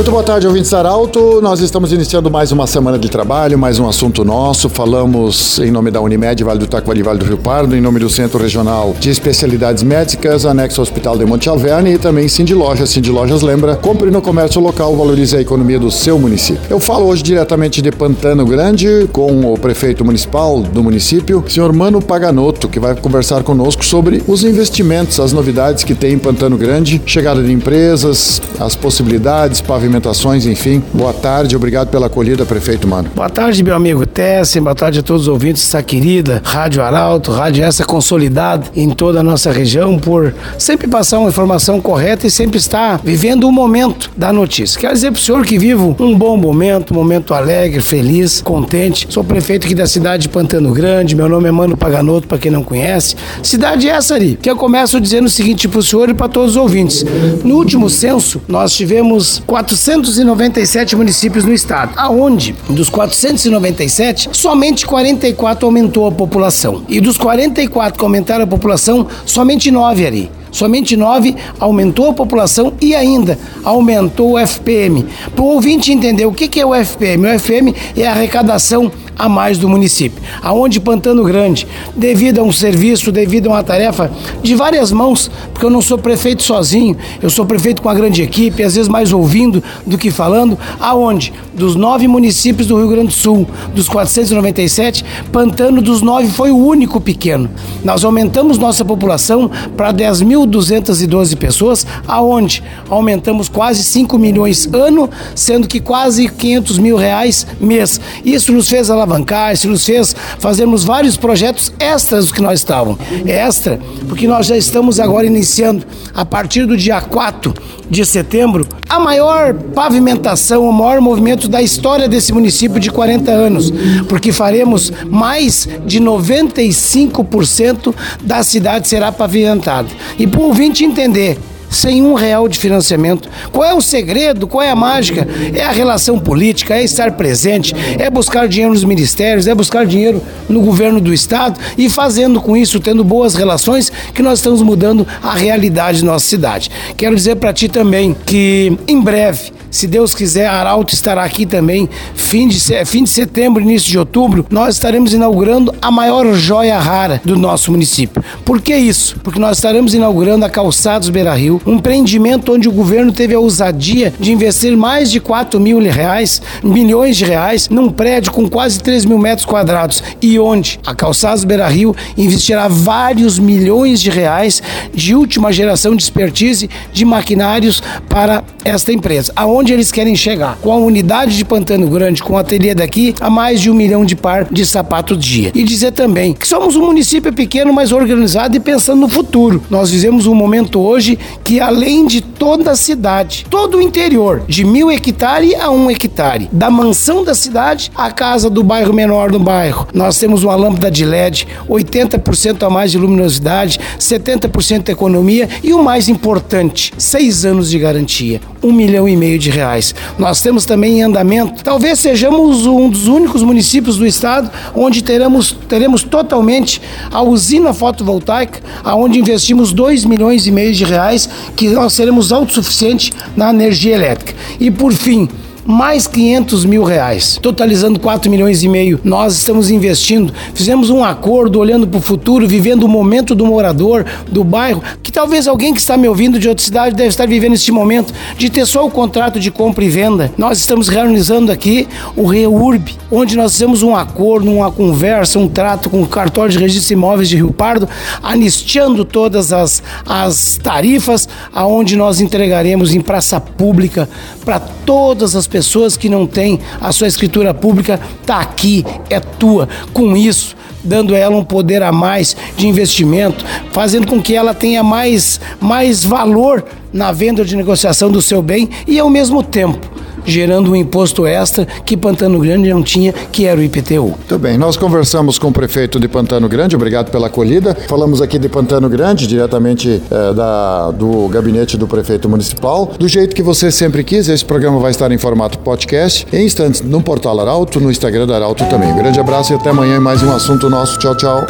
Muito boa tarde, ouvintes Arauto. Nós estamos iniciando mais uma semana de trabalho, mais um assunto nosso. Falamos em nome da Unimed, Vale do Taquari, Vale do Rio Pardo, em nome do Centro Regional de Especialidades Médicas, anexo ao Hospital de Monte Alverne e também Cindy Lojas. Cindy Lojas lembra, compre no comércio local, valorize a economia do seu município. Eu falo hoje diretamente de Pantano Grande com o prefeito municipal do município, senhor Mano Paganotto, que vai conversar conosco sobre os investimentos, as novidades que tem em Pantano Grande, chegada de empresas, as possibilidades, pavimentação movimentações, enfim. Boa tarde, obrigado pela acolhida, prefeito Mano. Boa tarde, meu amigo Tessen, boa tarde a todos os ouvintes dessa querida Rádio Arauto, rádio essa consolidada em toda a nossa região por sempre passar uma informação correta e sempre estar vivendo o momento da notícia. Quero dizer para o senhor que vivo um bom momento, um momento alegre, feliz, contente. Sou prefeito aqui da cidade de Pantano Grande, meu nome é Mano Paganoto, para quem não conhece. Cidade essa ali, que eu começo dizendo o seguinte para o senhor e para todos os ouvintes. No último censo, nós tivemos 400 497 municípios no estado, aonde dos 497, somente 44 aumentou a população. E dos 44 que aumentaram a população, somente 9 ali. Somente 9 aumentou a população e ainda aumentou o FPM. Para o ouvinte entender o que é o FPM, o FPM é a arrecadação a mais do município. Aonde Pantano Grande, devido a um serviço, devido a uma tarefa de várias mãos, porque eu não sou prefeito sozinho, eu sou prefeito com uma grande equipe, às vezes mais ouvindo do que falando, aonde dos nove municípios do Rio Grande do Sul, dos 497, Pantano dos nove foi o único pequeno. Nós aumentamos nossa população para 10.212 pessoas, aonde aumentamos quase 5 milhões ano, sendo que quase 500 mil reais mês. Isso nos fez alavancar alavancar, isso nos fez fazermos vários projetos extras do que nós estávamos. É extra, porque nós já estamos agora iniciando, a partir do dia 4 de setembro, a maior pavimentação, o maior movimento da história desse município de 40 anos, porque faremos mais de 95% da cidade será pavimentada. E para o ouvinte entender, sem um real de financiamento. Qual é o segredo? Qual é a mágica? É a relação política, é estar presente, é buscar dinheiro nos ministérios, é buscar dinheiro no governo do estado e fazendo com isso, tendo boas relações, que nós estamos mudando a realidade da nossa cidade. Quero dizer para ti também que em breve se Deus quiser, Arauto estará aqui também, fim de, fim de setembro, início de outubro, nós estaremos inaugurando a maior joia rara do nosso município. Por que isso? Porque nós estaremos inaugurando a Calçados Beira Rio, um empreendimento onde o governo teve a ousadia de investir mais de 4 mil reais, milhões de reais, num prédio com quase 3 mil metros quadrados e onde a Calçados Beira Rio investirá vários milhões de reais de última geração de expertise de maquinários para esta empresa. Aonde onde eles querem chegar. Com a unidade de Pantano Grande, com o ateliê daqui, a mais de um milhão de par de sapatos dia. E dizer também que somos um município pequeno, mas organizado e pensando no futuro. Nós vivemos um momento hoje que, além de toda a cidade, todo o interior, de mil hectares a um hectare, da mansão da cidade à casa do bairro menor do bairro, nós temos uma lâmpada de LED, 80% a mais de luminosidade, 70% de economia e o mais importante, seis anos de garantia, um milhão e meio de reais. Nós temos também em andamento, talvez sejamos um dos únicos municípios do estado onde teremos, teremos totalmente a usina fotovoltaica, aonde investimos 2 milhões e meio de reais, que nós seremos autossuficientes na energia elétrica. E por fim, mais 500 mil reais, totalizando 4 milhões e meio. Nós estamos investindo, fizemos um acordo olhando para o futuro, vivendo o momento do morador, do bairro, que talvez alguém que está me ouvindo de outra cidade deve estar vivendo este momento de ter só o contrato de compra e venda. Nós estamos realizando aqui o REURB, onde nós fizemos um acordo, uma conversa, um trato com o cartório de registro de imóveis de Rio Pardo, anistiando todas as, as tarifas, aonde nós entregaremos em praça pública para todas as pessoas que não têm a sua escritura pública, tá aqui, é tua. Com isso, dando a ela um poder a mais de investimento, fazendo com que ela tenha mais, mais valor na venda de negociação do seu bem e ao mesmo tempo gerando um imposto extra que Pantano Grande não tinha, que era o IPTU. Muito bem, nós conversamos com o prefeito de Pantano Grande, obrigado pela acolhida. Falamos aqui de Pantano Grande, diretamente eh, da, do gabinete do prefeito municipal. Do jeito que você sempre quis, esse programa vai estar em formato podcast, em instantes no portal Arauto, no Instagram da Arauto também. Um grande abraço e até amanhã em mais um assunto nosso. Tchau, tchau.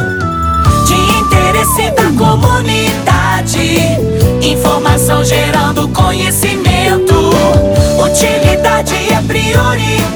De interesse da comunidade, informação gerando conhecimento. Utilidade é prioridade.